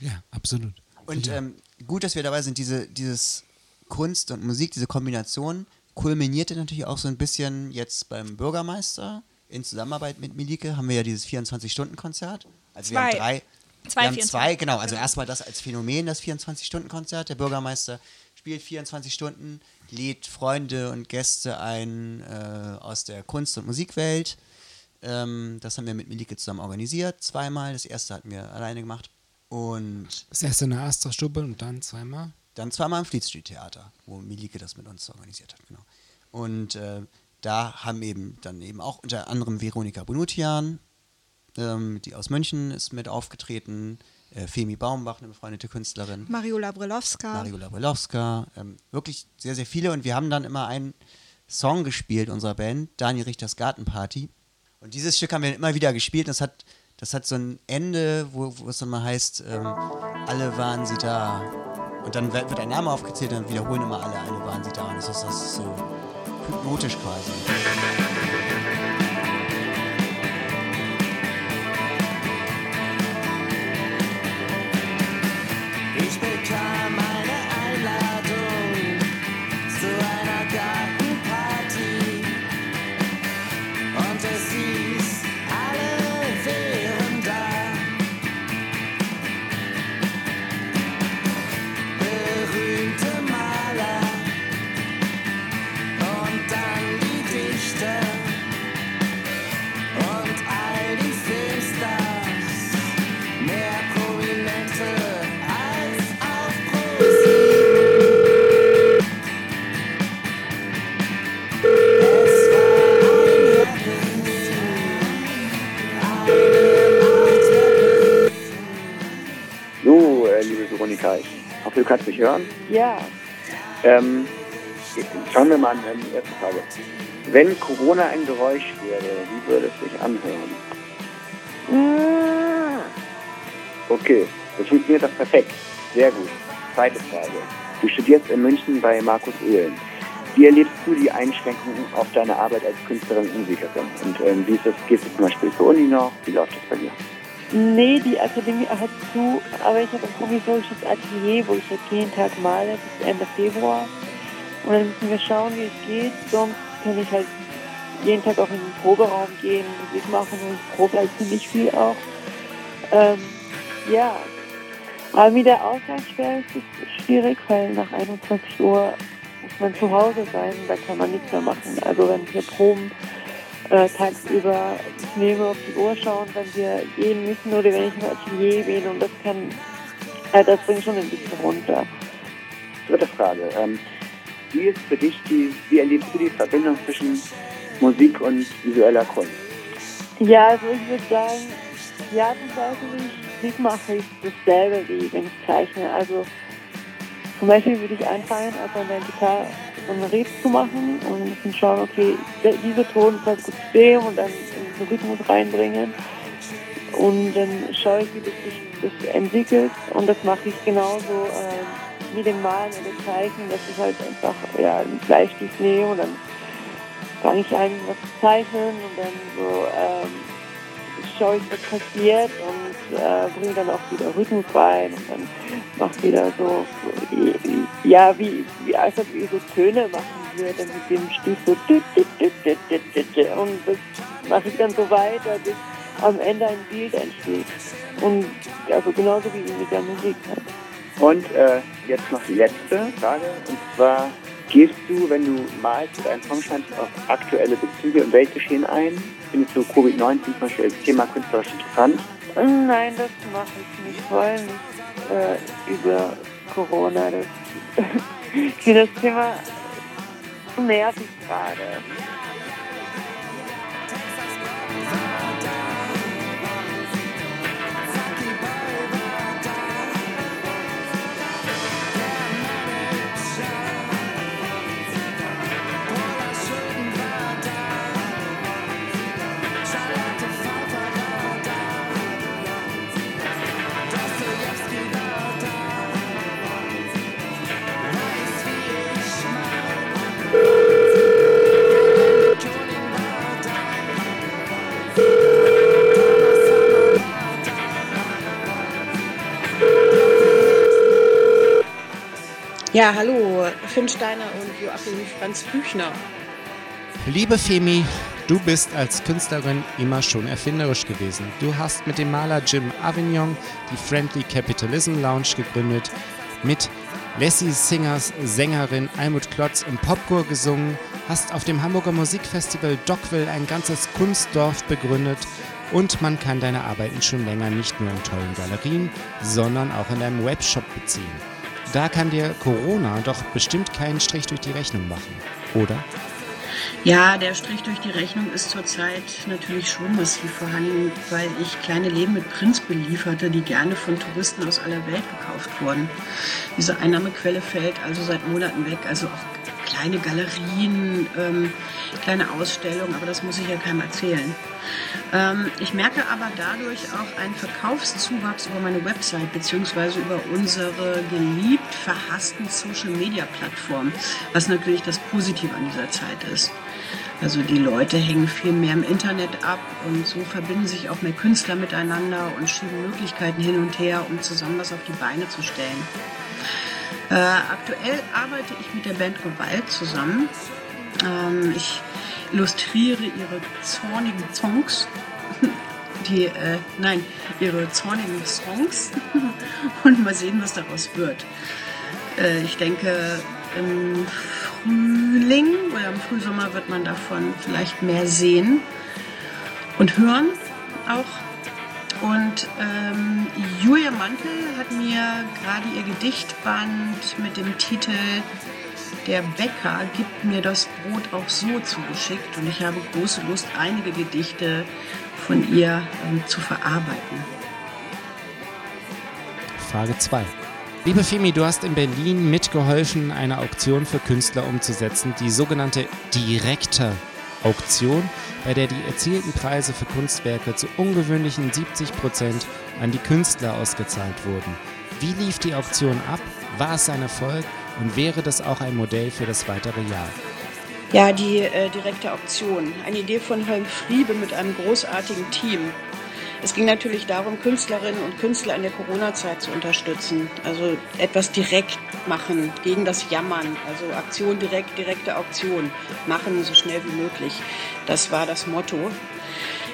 Speaker 1: Ja, absolut.
Speaker 3: Und
Speaker 1: Ja.
Speaker 3: ähm, gut, dass wir dabei sind, diese, dieses Kunst und Musik, diese Kombination kulminierte natürlich auch so ein bisschen jetzt beim Bürgermeister in Zusammenarbeit mit Milike haben wir ja dieses 24-Stunden-Konzert. Also wir haben
Speaker 6: Zwei.
Speaker 3: drei,
Speaker 6: Zwei
Speaker 3: wir haben
Speaker 6: 24,
Speaker 3: zwei, genau. Also erstmal das als Phänomen, das 24-Stunden-Konzert. Der Bürgermeister spielt 24 Stunden, lädt Freunde und Gäste ein äh, aus der Kunst- und Musikwelt. Ähm, das haben wir mit Milike zusammen organisiert, zweimal. Das erste hatten wir alleine gemacht. Und
Speaker 1: Das erste in der Astra-Stube und dann zweimal.
Speaker 3: dann zweimal im Fleet Street Theater, wo Milike das mit uns organisiert hat, genau. Und äh, da haben eben dann eben auch unter anderem Veronika Bonutian, ähm, die aus München ist mit aufgetreten, äh, Femi Baumbach, eine befreundete Künstlerin,
Speaker 6: Mariola Brilowska.
Speaker 3: Mariola Belowska, ähm, wirklich sehr, sehr viele. Und wir haben dann immer einen Song gespielt, unserer Band, Daniel Richters Gartenparty. Und dieses Stück haben wir immer wieder gespielt. Und das hat, das hat so ein Ende, wo, wo es dann mal heißt, ähm, alle waren sie da. Und dann wird ein Name aufgezählt und dann wiederholen immer alle, alle waren sie da. Und das ist, das ist so hypnotisch quasi.
Speaker 10: Veronika, ich hoffe, du kannst mich hören.
Speaker 9: Ja,
Speaker 10: Ähm, schauen wir mal an die erste Frage. Wenn Corona ein Geräusch wäre, wie würde es sich anhören? Okay, das funktioniert doch perfekt. Sehr gut. Zweite Frage. Du studierst in München bei Markus Oehlen. Wie erlebst du die Einschränkungen auf deine Arbeit als Künstlerin und Musikerin? Und ähm, wie ist das, gehst du zum Beispiel zur Uni noch? Wie läuft das bei dir?
Speaker 9: Nee, die Akademie hat zu, aber ich habe ein provisorisches Atelier, wo ich jetzt jeden Tag male bis Ende Februar. Und dann müssen wir schauen, wie es geht. Sonst kann ich halt jeden Tag auch in den Proberaum gehen, Musik machen und ich probe halt ziemlich viel auch. Ähm, ja, aber mit der Ausgangssperre ist es schwierig, weil nach 21 Uhr muss man zu Hause sein, da kann man nichts mehr machen. Also wenn wir proben, äh, tagsüber neben auf die Uhr schauen, wenn wir gehen müssen oder wenn ich im Atelier bin und das kann, äh, das bringt schon ein bisschen runter.
Speaker 10: Dritte Frage. Ähm, wie ist für dich die, wie erlebst du die Verbindung zwischen Musik und visueller Kunst?
Speaker 9: Ja, also ich würde sagen, Weise, wie ich Musik mache, ist dasselbe wie wenn ich zeichne. Also zum Beispiel würde ich anfangen, auf einer Gitarre einen Riff zu machen und ein bisschen schauen, okay, dieser Ton ist halt gut zu dem und dann einen Rhythmus reinbringen. Und dann schaue ich, wie das sich das entwickelt und das mache ich genauso äh, wie dem Malen oder Zeichnen, dass ich halt einfach ja, einen Bleistift nehme und dann fange ich an, was zu zeichnen und dann so ähm, schaue ich, was passiert und äh, bringe dann auch wieder Rhythmus rein und dann mache wieder so, so ja, wie, wie, als ob wir so Töne machen dann mit dem Stift so und das mache ich dann so weiter, bis am Ende ein Bild entsteht. Und also genauso wie mit der Musik. Halt.
Speaker 10: Und äh, jetzt noch die letzte Frage. Und zwar, gehst du, wenn du malst oder einen Song schreibst, auf aktuelle Bezüge im Weltgeschehen ein? Findest du Covid-19 zum Beispiel als Thema künstlerisch interessant?
Speaker 9: Nein, das mache ich nicht. Allem nicht äh, über Corona. Das, (laughs) das Thema nervig gerade.
Speaker 11: Ja, hallo, Finn Steiner und Joachim Franz Büchner.
Speaker 1: Liebe Femi, du bist als Künstlerin immer schon erfinderisch gewesen. Du hast mit dem Maler Jim Avignon die Friendly Capitalism Lounge gegründet, mit Lassie Singers Sängerin Almut Klotz im Popcore gesungen, hast auf dem Hamburger Musikfestival Dockville ein ganzes Kunstdorf begründet und man kann deine Arbeiten schon länger nicht nur in tollen Galerien, sondern auch in deinem Webshop beziehen. Da kann dir Corona doch bestimmt keinen Strich durch die Rechnung machen, oder?
Speaker 11: Ja, der Strich durch die Rechnung ist zurzeit natürlich schon massiv vorhanden, weil ich kleine Läden mit Prints belieferte, die gerne von Touristen aus aller Welt gekauft wurden. Diese Einnahmequelle fällt also seit Monaten weg, also auch kleine Galerien, ähm, kleine Ausstellungen, aber das muss ich ja keinem erzählen. Ähm, ich merke aber dadurch auch einen Verkaufszuwachs über meine Website bzw. über unsere geliebt verhassten Social-Media-Plattformen, was natürlich das Positive an dieser Zeit ist. Also die Leute hängen viel mehr im Internet ab und so verbinden sich auch mehr Künstler miteinander und schieben Möglichkeiten hin und her, um zusammen was auf die Beine zu stellen. Äh, aktuell arbeite ich mit der Band Gewalt zusammen. Ähm, ich illustriere ihre zornigen Songs. (laughs) Die, äh, nein, ihre zornigen Songs (laughs) und mal sehen, was daraus wird. Äh, ich denke, im Frühling oder im Frühsommer wird man davon vielleicht mehr sehen und hören auch. Und ähm, Julia Mantel hat mir gerade ihr Gedichtband mit dem Titel der Bäcker gibt mir das Brot auch so zugeschickt und ich habe große Lust, einige Gedichte von ihr ähm, zu verarbeiten.
Speaker 1: Frage 2. Liebe Femi, du hast in Berlin mitgeholfen, eine Auktion für Künstler umzusetzen, die sogenannte direkte Auktion, bei der die erzielten Preise für Kunstwerke zu ungewöhnlichen 70 Prozent an die Künstler ausgezahlt wurden. Wie lief die Auktion ab? War es ein Erfolg und wäre das auch ein Modell für das weitere Jahr?
Speaker 11: Ja, die äh, direkte Auktion. Eine Idee von Holm Friebe mit einem großartigen Team. Es ging natürlich darum, Künstlerinnen und Künstler in der Corona-Zeit zu unterstützen. Also etwas direkt machen, gegen das Jammern. Also Aktion direkt, direkte Auktion. Machen so schnell wie möglich. Das war das Motto.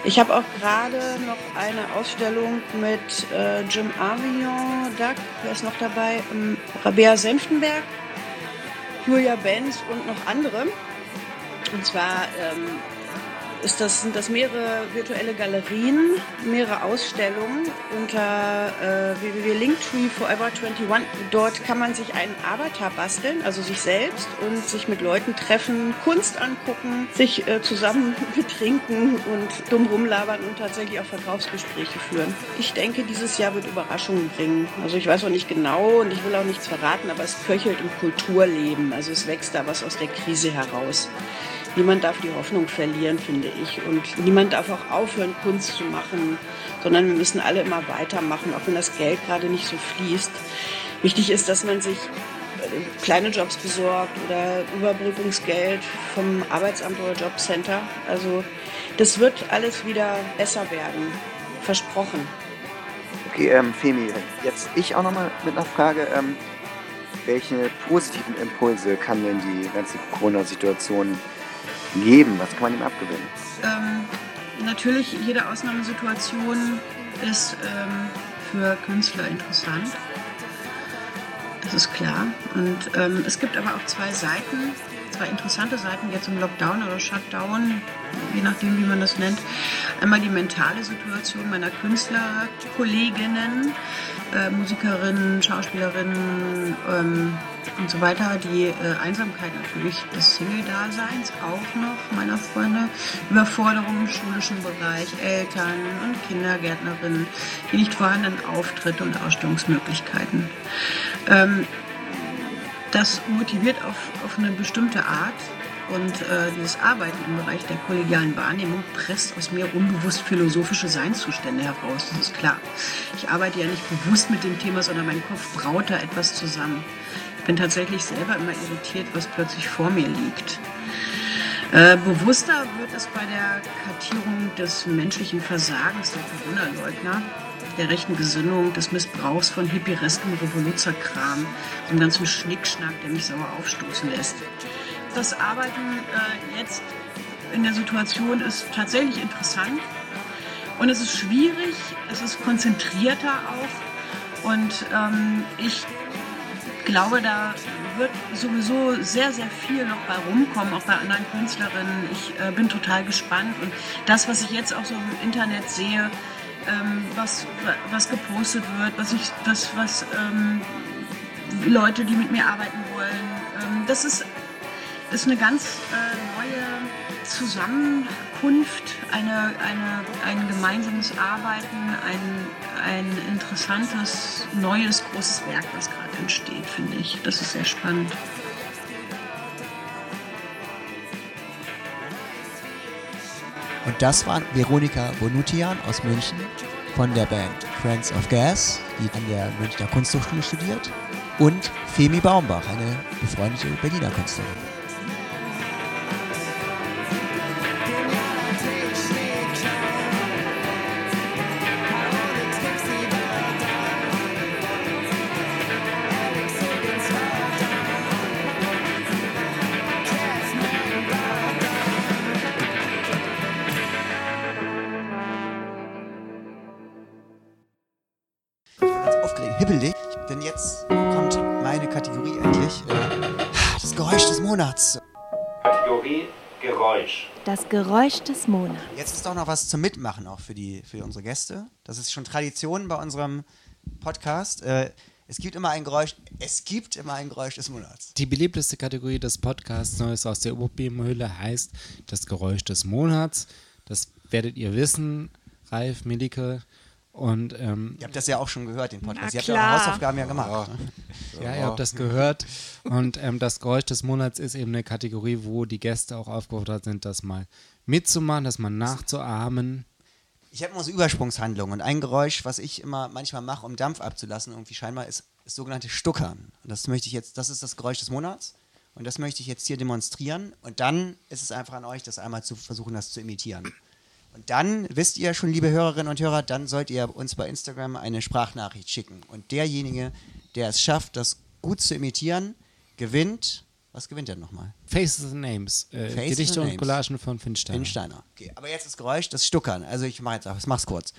Speaker 11: Ich habe auch gerade noch eine Ausstellung mit äh, Jim Avignon, Duck, wer ist noch dabei? Ähm, Rabea Senftenberg, Julia Benz und noch andere. Und zwar ähm, ist das, sind das mehrere virtuelle Galerien, mehrere Ausstellungen unter äh, www.linktree Forever 21. Dort kann man sich einen Avatar basteln, also sich selbst und sich mit Leuten treffen, Kunst angucken, sich äh, zusammen (laughs) betrinken und dumm rumlabern und tatsächlich auch Verkaufsgespräche führen. Ich denke, dieses Jahr wird Überraschungen bringen. Also ich weiß auch nicht genau und ich will auch nichts verraten, aber es köchelt im Kulturleben. Also es wächst da was aus der Krise heraus niemand darf die Hoffnung verlieren, finde ich. Und niemand darf auch aufhören, Kunst zu machen, sondern wir müssen alle immer weitermachen, auch wenn das Geld gerade nicht so fließt. Wichtig ist, dass man sich äh, kleine Jobs besorgt oder Überbrückungsgeld vom Arbeitsamt oder Jobcenter. Also das wird alles wieder besser werden. Versprochen.
Speaker 10: Okay, ähm, Femi, jetzt ich auch nochmal mit einer Frage. Ähm, welche positiven Impulse kann denn die ganze Corona-Situation geben? Was kann man ihm abgewinnen?
Speaker 11: Ähm, natürlich, jede Ausnahmesituation ist ähm, für Künstler interessant. Das ist klar. Und ähm, es gibt aber auch zwei Seiten, zwei interessante Seiten jetzt im Lockdown oder Shutdown, je nachdem, wie man das nennt. Einmal die mentale Situation meiner Künstlerkolleginnen, äh, Musikerinnen, Schauspielerinnen ähm, und so weiter. Die äh, Einsamkeit natürlich des Single-Daseins auch noch meiner Freunde. Überforderung im schulischen Bereich, Eltern und Kindergärtnerinnen, die nicht vorhandenen Auftritte und Ausstellungsmöglichkeiten. Ähm, das motiviert auf, auf eine bestimmte Art und äh, dieses Arbeiten im Bereich der kollegialen Wahrnehmung presst aus mir unbewusst philosophische Seinszustände heraus, das ist klar. Ich arbeite ja nicht bewusst mit dem Thema, sondern mein Kopf braut da etwas zusammen. Ich bin tatsächlich selber immer irritiert, was plötzlich vor mir liegt. Äh, bewusster wird es bei der Kartierung des menschlichen Versagens der Corona-Leugner, der rechten Gesinnung, des Missbrauchs von hippiereskem Revoluzerkram, einem ganzen Schnickschnack, der mich sauer aufstoßen lässt. Das Arbeiten äh, jetzt in der Situation ist tatsächlich interessant. Und es ist schwierig, es ist konzentrierter auch. Und ähm, ich glaube, da wird sowieso sehr, sehr viel noch bei rumkommen, auch bei anderen Künstlerinnen. Ich äh, bin total gespannt. Und das, was ich jetzt auch so im Internet sehe, ähm, was, was gepostet wird, was, ich, was, was ähm, Leute, die mit mir arbeiten wollen, ähm, das ist, ist eine ganz äh, neue Zusammenkunft, eine, eine, ein gemeinsames Arbeiten, ein, ein interessantes, neues, großes Werk, was gerade entsteht, finde ich. Das ist sehr spannend.
Speaker 3: Und das war Veronika Bonutian aus München von der Band Friends of Gas, die an der Münchner Kunsthochschule studiert. Und Femi Baumbach, eine befreundete Berliner Künstlerin. Das Geräusch des Monats. Jetzt ist auch noch was zum Mitmachen auch für, die, für unsere Gäste. Das ist schon Tradition bei unserem Podcast. Äh, es gibt immer ein Geräusch, es gibt immer ein Geräusch des Monats.
Speaker 1: Die beliebteste Kategorie des Podcasts Neues aus der Opiumhöhle heißt das Geräusch des Monats. Das werdet ihr wissen, Ralf, Milike. Und ähm,
Speaker 3: Ihr habt das ja auch schon gehört, den Podcast.
Speaker 6: Na
Speaker 3: Ihr habt ja eure. Hausaufgaben ja gemacht.
Speaker 1: ja, ihr habt das gehört. Und ähm, das Geräusch des Monats ist eben eine Kategorie, wo die Gäste auch aufgefordert sind, das mal mitzumachen, das mal nachzuahmen.
Speaker 3: Ich habe immer so Übersprungshandlungen und ein Geräusch, was ich immer manchmal mache, um Dampf abzulassen, irgendwie scheinbar, ist das sogenannte Stuckern. Und das möchte ich jetzt, das ist das Geräusch des Monats und das möchte ich jetzt hier demonstrieren und dann ist es einfach an euch, das einmal zu versuchen, das zu imitieren. Und dann wisst ihr schon, liebe Hörerinnen und Hörer, dann sollt ihr uns bei Instagram eine Sprachnachricht schicken. Und derjenige, der es schafft, das gut zu imitieren, gewinnt. Was gewinnt er nochmal?
Speaker 1: Faces and Names. Äh,
Speaker 3: Faces
Speaker 1: Gedichte
Speaker 3: and
Speaker 1: und
Speaker 3: Names.
Speaker 1: Collagen von Finn Steiner.
Speaker 3: Finn Steiner. Okay, aber jetzt das Geräusch, das Stuckern. Also ich mache jetzt auch, ich mach's kurz.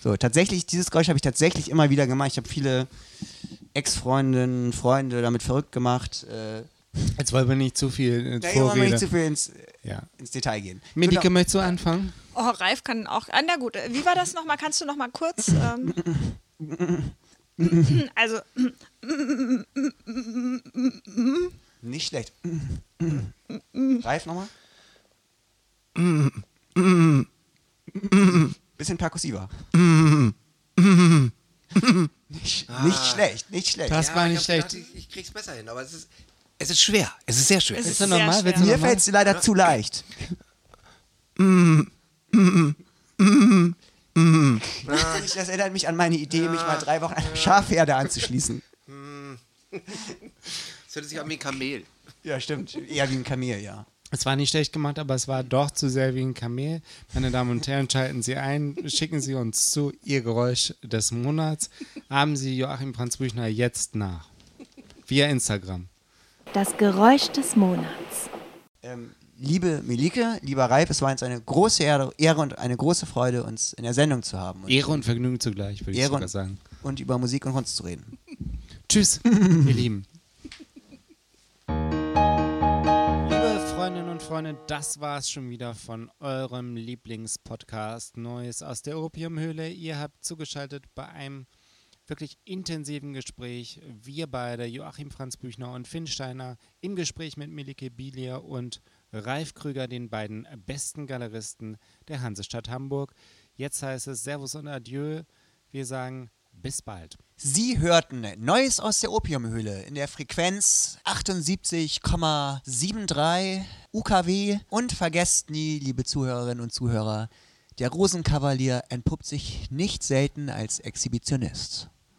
Speaker 3: So, tatsächlich, dieses Geräusch habe ich tatsächlich immer wieder gemacht. Ich habe viele Ex-Freundinnen, Freunde damit verrückt gemacht. Äh,
Speaker 1: Jetzt wollen wir nicht zu viel ins
Speaker 3: da wollen wir
Speaker 1: Vorrede.
Speaker 3: nicht zu viel ins,
Speaker 1: Ja.
Speaker 3: ins Detail gehen. Genau.
Speaker 1: möchtest du anfangen?
Speaker 6: Oh, Ralf kann auch. Ah, na gut, wie war das nochmal? Kannst du nochmal kurz. Ähm, also,
Speaker 3: Nicht schlecht. Reif nochmal. Bisschen perkussiver. nicht, nicht schlecht, nicht schlecht.
Speaker 1: Das war
Speaker 5: ich
Speaker 1: nicht schlecht.
Speaker 5: gedacht, ich, ich krieg's besser hin, aber es ist, es ist schwer. Es ist sehr schwer.
Speaker 6: Es
Speaker 1: Ist
Speaker 6: ist
Speaker 1: das
Speaker 6: sehr
Speaker 1: normal?
Speaker 6: schwer.
Speaker 3: Mir fällt es leider zu leicht. Das das erinnert mich an meine Idee, mich mal drei Wochen einer Schafherde anzuschließen.
Speaker 5: Es hört sich an wie ein Kamel.
Speaker 3: Ja, stimmt. Eher wie ein Kamel, ja.
Speaker 1: Es war nicht schlecht gemacht, aber es war doch zu sehr wie ein Kamel. Meine Damen und Herren, schalten Sie ein, schicken Sie uns zu Ihr Geräusch des Monats. Haben Sie Joachim Franz Büchner jetzt nach. Via Instagram.
Speaker 4: Das Geräusch des Monats.
Speaker 3: Ähm, liebe Melike, lieber Ralf, es war uns eine große Ehre, Ehre und eine große Freude, uns in der Sendung zu haben. Und
Speaker 1: Ehre und Vergnügen zugleich, würde ich
Speaker 3: Ehre
Speaker 1: sogar
Speaker 3: und-
Speaker 1: sagen.
Speaker 3: und über Musik und Kunst zu reden. (laughs)
Speaker 1: Tschüss, ihr Lieben. Liebe Freundinnen und Freunde, das war's schon wieder von eurem Lieblingspodcast Neues aus der Opiumhöhle. Ihr habt zugeschaltet bei einem wirklich intensiven Gespräch. Wir beide, Joachim Franz Büchner und Finn Steiner, im Gespräch mit Melike Bilier und Ralf Krüger, den beiden besten Galeristen der Hansestadt Hamburg. Jetzt heißt es Servus und Adieu. Wir sagen bis bald.
Speaker 3: Sie hörten Neues aus der Opiumhöhle in der Frequenz 78,73 UKW. Und vergesst nie, liebe Zuhörerinnen und Zuhörer, der Rosenkavalier entpuppt sich nicht selten als Exhibitionist.